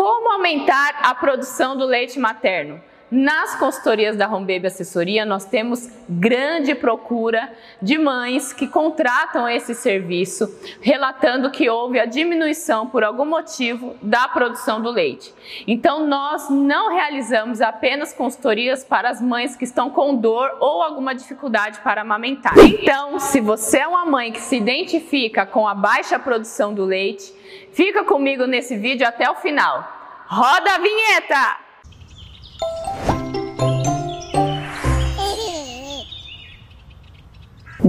Como aumentar a produção do leite materno? Nas consultorias da Home Baby Assessoria, nós temos grande procura de mães que contratam esse serviço, relatando que houve a diminuição por algum motivo da produção do leite. Então, nós não realizamos apenas consultorias para as mães que estão com dor ou alguma dificuldade para amamentar. Então, se você é uma mãe que se identifica com a baixa produção do leite, fica comigo nesse vídeo até o final. Roda a vinheta!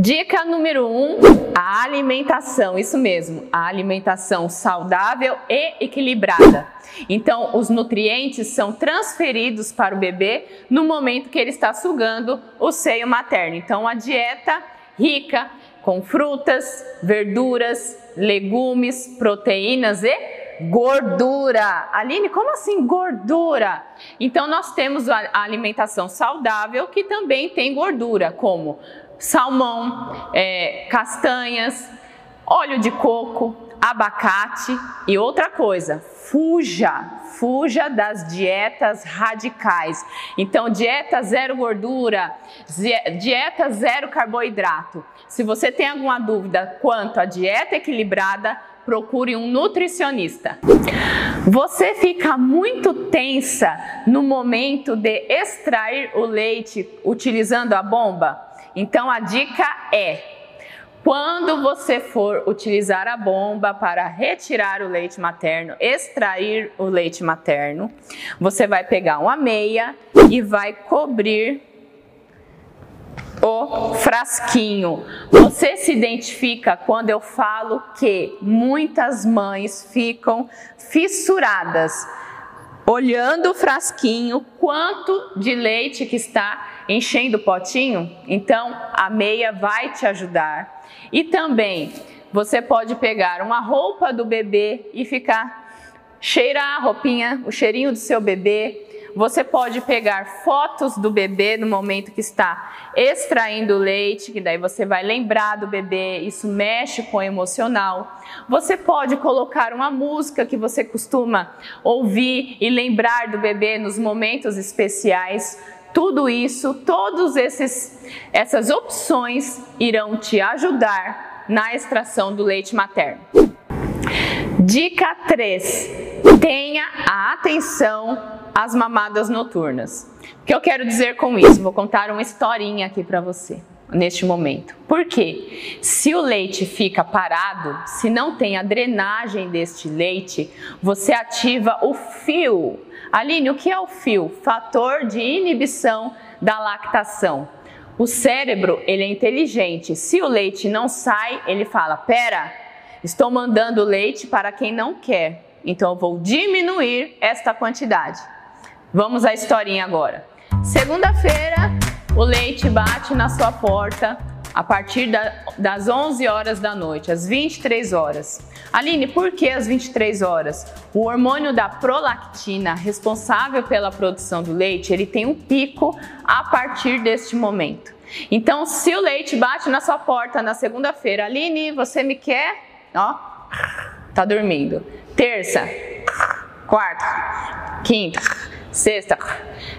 Dica número 1, um, a alimentação, isso mesmo, a alimentação saudável e equilibrada. Então, os nutrientes são transferidos para o bebê no momento que ele está sugando o seio materno. Então, a dieta rica com frutas, verduras, legumes, proteínas e gordura. Aline, como assim gordura? Então, nós temos a alimentação saudável que também tem gordura, como salmão, é, castanhas, óleo de coco, abacate e outra coisa, fuja, fuja das dietas radicais. Então, dieta zero gordura, dieta zero carboidrato. Se você tem alguma dúvida quanto à dieta equilibrada, procure um nutricionista. Você fica muito tensa no momento de extrair o leite utilizando a bomba? Então a dica é: quando você for utilizar a bomba para retirar o leite materno, extrair o leite materno, você vai pegar uma meia e vai cobrir o frasquinho. Você se identifica quando eu falo que muitas mães ficam fissuradas olhando o frasquinho, quanto de leite que está enchendo o potinho. Então, a meia vai te ajudar. E também, você pode pegar uma roupa do bebê e ficar cheirar a roupinha, o cheirinho do seu bebê, você pode pegar fotos do bebê no momento que está extraindo o leite, que daí você vai lembrar do bebê, isso mexe com o emocional. Você pode colocar uma música que você costuma ouvir e lembrar do bebê nos momentos especiais. Tudo isso, esses essas opções irão te ajudar na extração do leite materno. Dica 3. Tenha a atenção as mamadas noturnas. O que eu quero dizer com isso? Vou contar uma historinha aqui para você neste momento. Por quê? Se o leite fica parado, se não tem a drenagem deste leite, você ativa o fio. Aline, o que é o fio? Fator de inibição da lactação. O cérebro, ele é inteligente. Se o leite não sai, ele fala: "Pera, estou mandando leite para quem não quer. Então eu vou diminuir esta quantidade." Vamos à historinha agora. Segunda-feira, o leite bate na sua porta a partir da, das 11 horas da noite, às 23 horas. Aline, por que às 23 horas? O hormônio da prolactina, responsável pela produção do leite, ele tem um pico a partir deste momento. Então, se o leite bate na sua porta na segunda-feira, Aline, você me quer? Ó, tá dormindo. Terça, quarta, quinta, Sexta,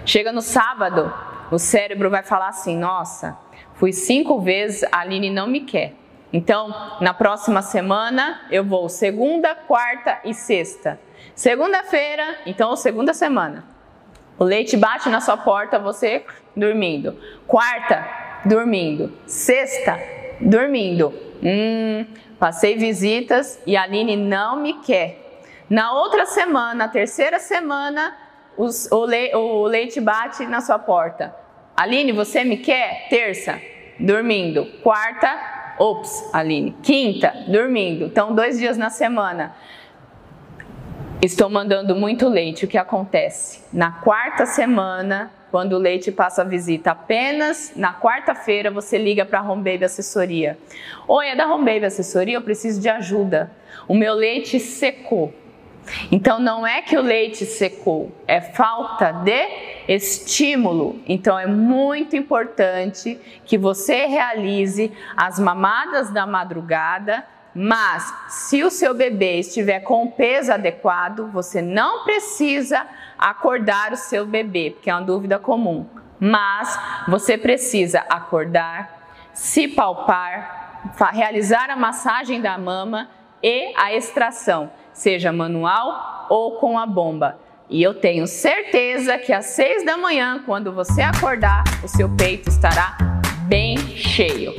chega no sábado, o cérebro vai falar assim: nossa, fui cinco vezes, a Aline não me quer. Então, na próxima semana, eu vou segunda, quarta e sexta. Segunda-feira, então, segunda semana. O leite bate na sua porta, você dormindo. Quarta, dormindo. Sexta, dormindo. Hum, passei visitas e a Aline não me quer. Na outra semana, terceira semana, os, o, le, o leite bate na sua porta. Aline, você me quer? Terça, dormindo. Quarta, ops, Aline. Quinta, dormindo. Então, dois dias na semana. Estou mandando muito leite. O que acontece? Na quarta semana, quando o leite passa a visita, apenas na quarta-feira você liga para a Home Baby Assessoria. Oi, é da Home Baby Assessoria, eu preciso de ajuda. O meu leite secou. Então não é que o leite secou, é falta de estímulo. Então é muito importante que você realize as mamadas da madrugada Mas se o seu bebê estiver com o peso adequado, você não precisa acordar o seu bebê, porque é uma dúvida comum. Mas você precisa acordar, se palpar, realizar a massagem da mama e a extração, seja manual ou com a bomba. E eu tenho certeza que às seis da manhã, quando você acordar, o seu peito estará bem cheio.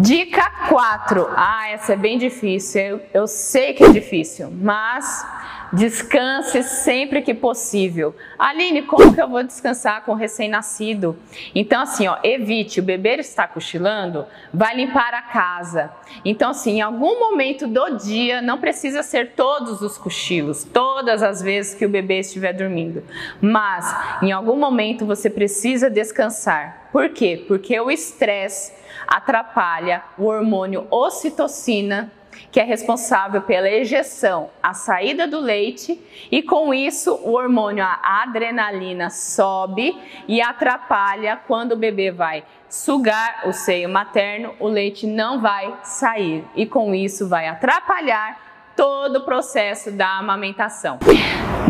Dica 4. Ah, essa é bem difícil. Eu, eu sei que é difícil, mas Descanse sempre que possível. Aline, como que eu vou descansar com recém-nascido? Então, assim, ó, evite, o bebê está cochilando, vai limpar a casa. Então, assim, em algum momento do dia, não precisa ser todos os cochilos, todas as vezes que o bebê estiver dormindo. Mas, em algum momento, você precisa descansar. Por quê? Porque o estresse atrapalha o hormônio ocitocina que é responsável pela ejeção, a saída do leite, e com isso o hormônio a adrenalina sobe e atrapalha quando o bebê vai sugar o seio materno, o leite não vai sair e com isso vai atrapalhar todo o processo da amamentação.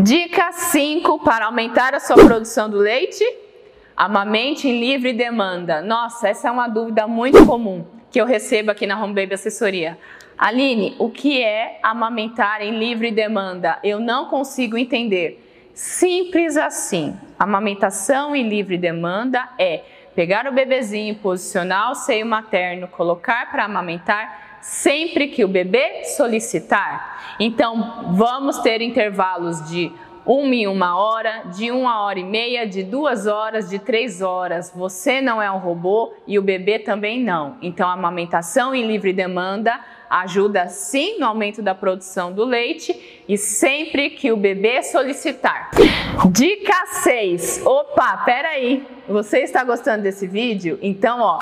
Dica 5 para aumentar a sua produção do leite: amamente em livre demanda. Nossa, essa é uma dúvida muito comum que eu recebo aqui na Home Baby Assessoria. Aline, o que é amamentar em livre demanda? Eu não consigo entender. Simples assim. Amamentação em livre demanda é pegar o bebezinho, posicionar o seio materno, colocar para amamentar sempre que o bebê solicitar. Então, vamos ter intervalos de uma em uma hora, de uma hora e meia, de duas horas, de três horas. Você não é um robô e o bebê também não. Então, a amamentação em livre demanda ajuda sim no aumento da produção do leite e sempre que o bebê solicitar. Dica 6. Opa, peraí. Você está gostando desse vídeo? Então, ó,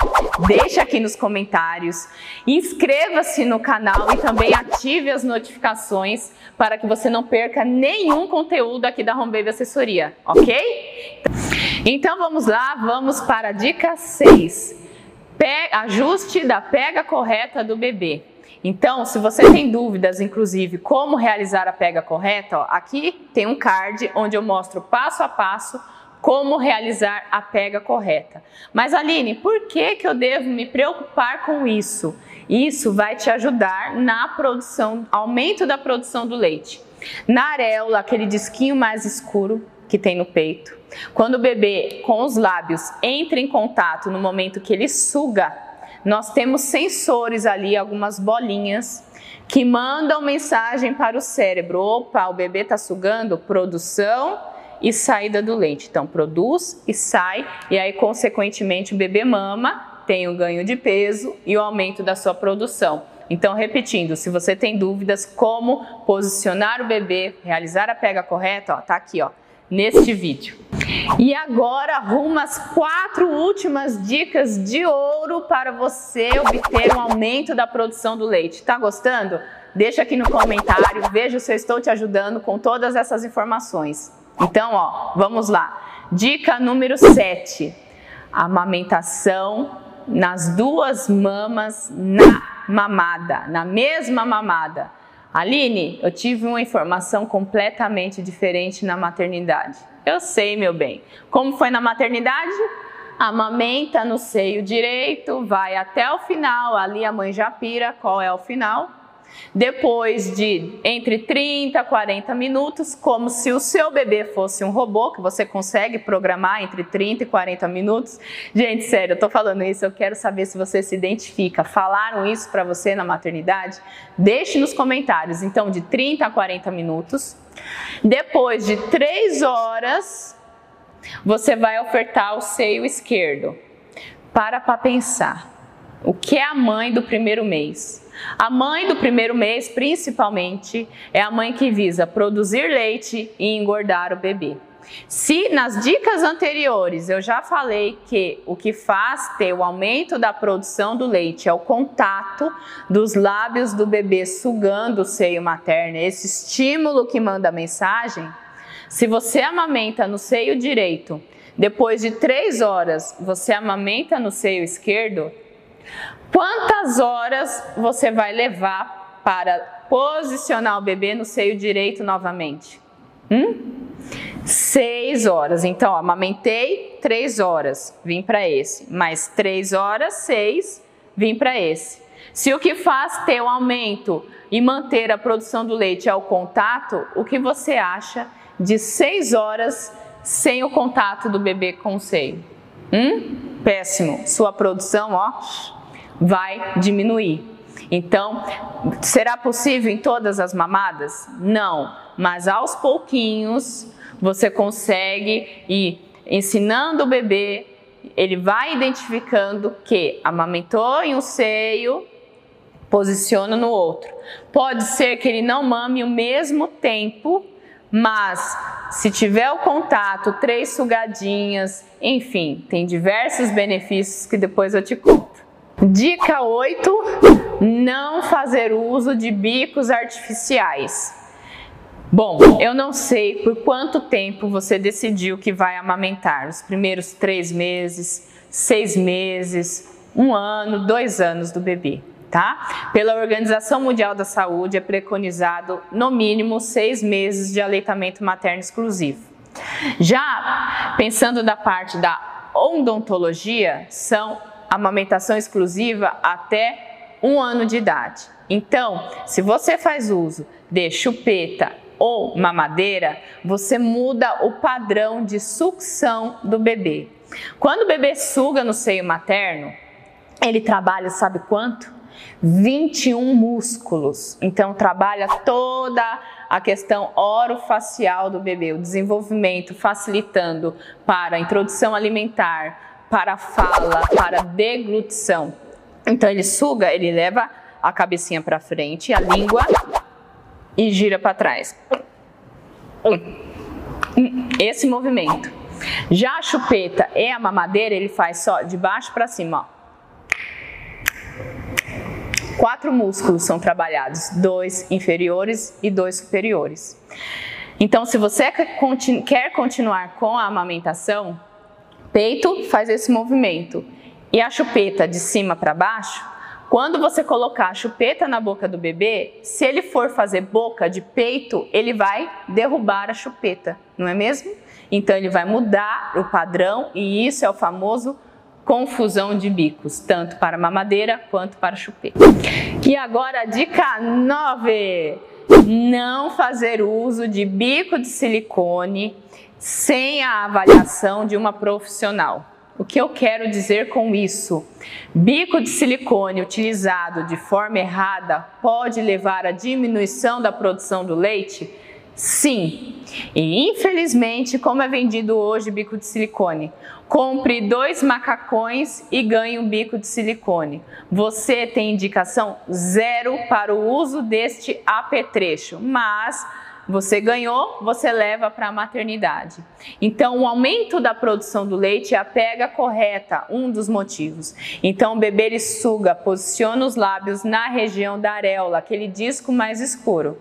deixa aqui nos comentários, inscreva-se no canal e também ative as notificações para que você não perca nenhum conteúdo aqui da Home Baby Assessoria, ok? Então vamos lá, vamos para a dica 6. ajuste da pega correta do bebê. Então, se você tem dúvidas, inclusive, como realizar a pega correta, ó, aqui tem um card onde eu mostro passo a passo como realizar a pega correta. Mas Aline, por que, que eu devo me preocupar com isso? Isso vai te ajudar na produção, aumento da produção do leite. Na areola, aquele disquinho mais escuro que tem no peito, quando o bebê com os lábios entra em contato no momento que ele suga nós temos sensores ali, algumas bolinhas, que mandam mensagem para o cérebro: opa, o bebê está sugando, produção e saída do leite. Então, produz e sai, e aí, consequentemente, o bebê mama, tem o ganho de peso e o aumento da sua produção. Então, repetindo, se você tem dúvidas como posicionar o bebê, realizar a pega correta, ó, tá aqui, ó, neste vídeo. E agora rumo às quatro últimas dicas de ouro para você obter um aumento da produção do leite. Tá gostando? Deixa aqui no comentário, veja se eu estou te ajudando com todas essas informações. Então, ó, vamos lá. Dica número 7. Amamentação nas duas mamas na mamada, na mesma mamada. Aline, eu tive uma informação completamente diferente na maternidade. Eu sei, meu bem. Como foi na maternidade? Amamenta no seio direito, vai até o final, ali a mãe já pira qual é o final. Depois de entre 30 a 40 minutos, como se o seu bebê fosse um robô, que você consegue programar entre 30 e 40 minutos. Gente, sério, eu tô falando isso, eu quero saber se você se identifica. Falaram isso para você na maternidade? Deixe nos comentários. Então, de 30 a 40 minutos. Depois de 3 horas, você vai ofertar o seio esquerdo. Para para pensar. O que é a mãe do primeiro mês? A mãe do primeiro mês, principalmente, é a mãe que visa produzir leite e engordar o bebê. Se nas dicas anteriores eu já falei que o que faz ter o aumento da produção do leite é o contato dos lábios do bebê sugando o seio materno, esse estímulo que manda a mensagem, se você amamenta no seio direito, depois de três horas você amamenta no seio esquerdo, Quantas horas você vai levar para posicionar o bebê no seio direito novamente? Hum? Seis horas. Então, ó, amamentei três horas, vim para esse. Mais três horas, seis, vim para esse. Se o que faz ter o aumento e manter a produção do leite é o contato, o que você acha de seis horas sem o contato do bebê com o seio? Hum? Péssimo. Sua produção, ó, vai diminuir. Então, será possível em todas as mamadas? Não, mas aos pouquinhos você consegue ir ensinando o bebê, ele vai identificando que amamentou em um seio, posiciona no outro. Pode ser que ele não mame o mesmo tempo, mas se tiver o contato, três sugadinhas, enfim, tem diversos benefícios que depois eu te conto. Dica 8: não fazer uso de bicos artificiais. Bom, eu não sei por quanto tempo você decidiu que vai amamentar. Os primeiros três meses, seis meses, um ano, dois anos do bebê, tá? Pela Organização Mundial da Saúde é preconizado no mínimo seis meses de aleitamento materno exclusivo. Já pensando da parte da odontologia, são amamentação exclusiva até um ano de idade. Então, se você faz uso de chupeta ou mamadeira, você muda o padrão de sucção do bebê. Quando o bebê suga no seio materno, ele trabalha, sabe quanto? 21 músculos. Então trabalha toda a questão orofacial do bebê, o desenvolvimento, facilitando para a introdução alimentar, para fala, para deglutição. Então ele suga, ele leva a cabecinha para frente, a língua e gira para trás. Esse movimento. Já a chupeta e a mamadeira, ele faz só de baixo para cima, ó. Quatro músculos são trabalhados, dois inferiores e dois superiores. Então, se você quer continuar com a amamentação, peito faz esse movimento e a chupeta de cima para baixo quando você colocar a chupeta na boca do bebê, se ele for fazer boca de peito, ele vai derrubar a chupeta, não é mesmo? Então ele vai mudar o padrão e isso é o famoso confusão de bicos, tanto para mamadeira quanto para chupeta. E agora dica 9: não fazer uso de bico de silicone sem a avaliação de uma profissional. O que eu quero dizer com isso? Bico de silicone utilizado de forma errada pode levar à diminuição da produção do leite? Sim. E infelizmente, como é vendido hoje bico de silicone? Compre dois macacões e ganhe um bico de silicone. Você tem indicação zero para o uso deste apetrecho, mas você ganhou, você leva para a maternidade. Então, o aumento da produção do leite é a pega correta, um dos motivos. Então, o bebê ele suga, posiciona os lábios na região da areola, aquele disco mais escuro.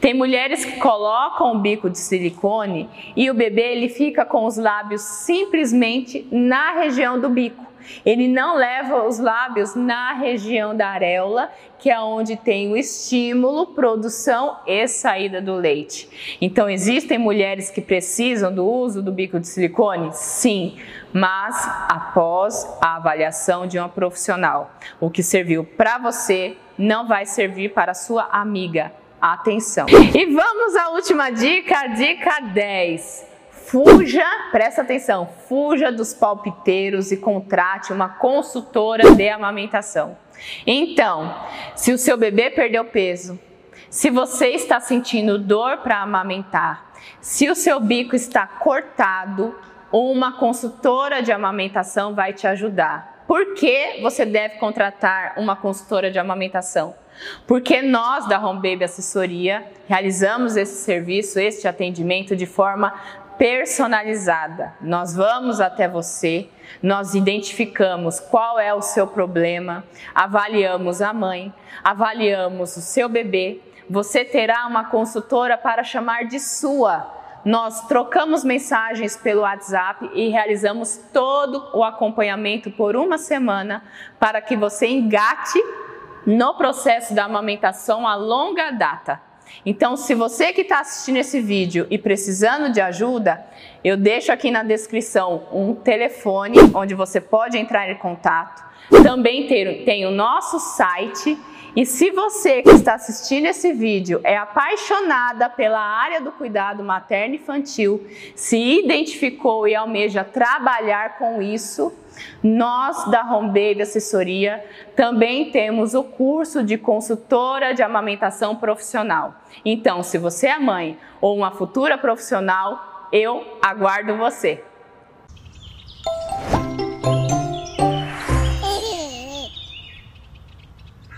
Tem mulheres que colocam o bico de silicone e o bebê ele fica com os lábios simplesmente na região do bico. Ele não leva os lábios na região da areola, que é onde tem o estímulo, produção e saída do leite. Então, existem mulheres que precisam do uso do bico de silicone? Sim, mas após a avaliação de uma profissional. O que serviu para você não vai servir para a sua amiga atenção. E vamos à última dica, dica 10. Fuja, presta atenção, fuja dos palpiteiros e contrate uma consultora de amamentação. Então, se o seu bebê perdeu peso, se você está sentindo dor para amamentar, se o seu bico está cortado, uma consultora de amamentação vai te ajudar. Por que você deve contratar uma consultora de amamentação? Porque nós da Home Baby Assessoria realizamos esse serviço, este atendimento de forma personalizada. Nós vamos até você, nós identificamos qual é o seu problema, avaliamos a mãe, avaliamos o seu bebê. Você terá uma consultora para chamar de sua. Nós trocamos mensagens pelo WhatsApp e realizamos todo o acompanhamento por uma semana para que você engate no processo da amamentação a longa data. Então, se você que está assistindo esse vídeo e precisando de ajuda, eu deixo aqui na descrição um telefone onde você pode entrar em contato. Também tem, tem o nosso site. E se você que está assistindo esse vídeo é apaixonada pela área do cuidado materno infantil, se identificou e almeja trabalhar com isso, nós da Home Baby Assessoria também temos o curso de consultora de amamentação profissional. Então, se você é mãe ou uma futura profissional, eu aguardo você.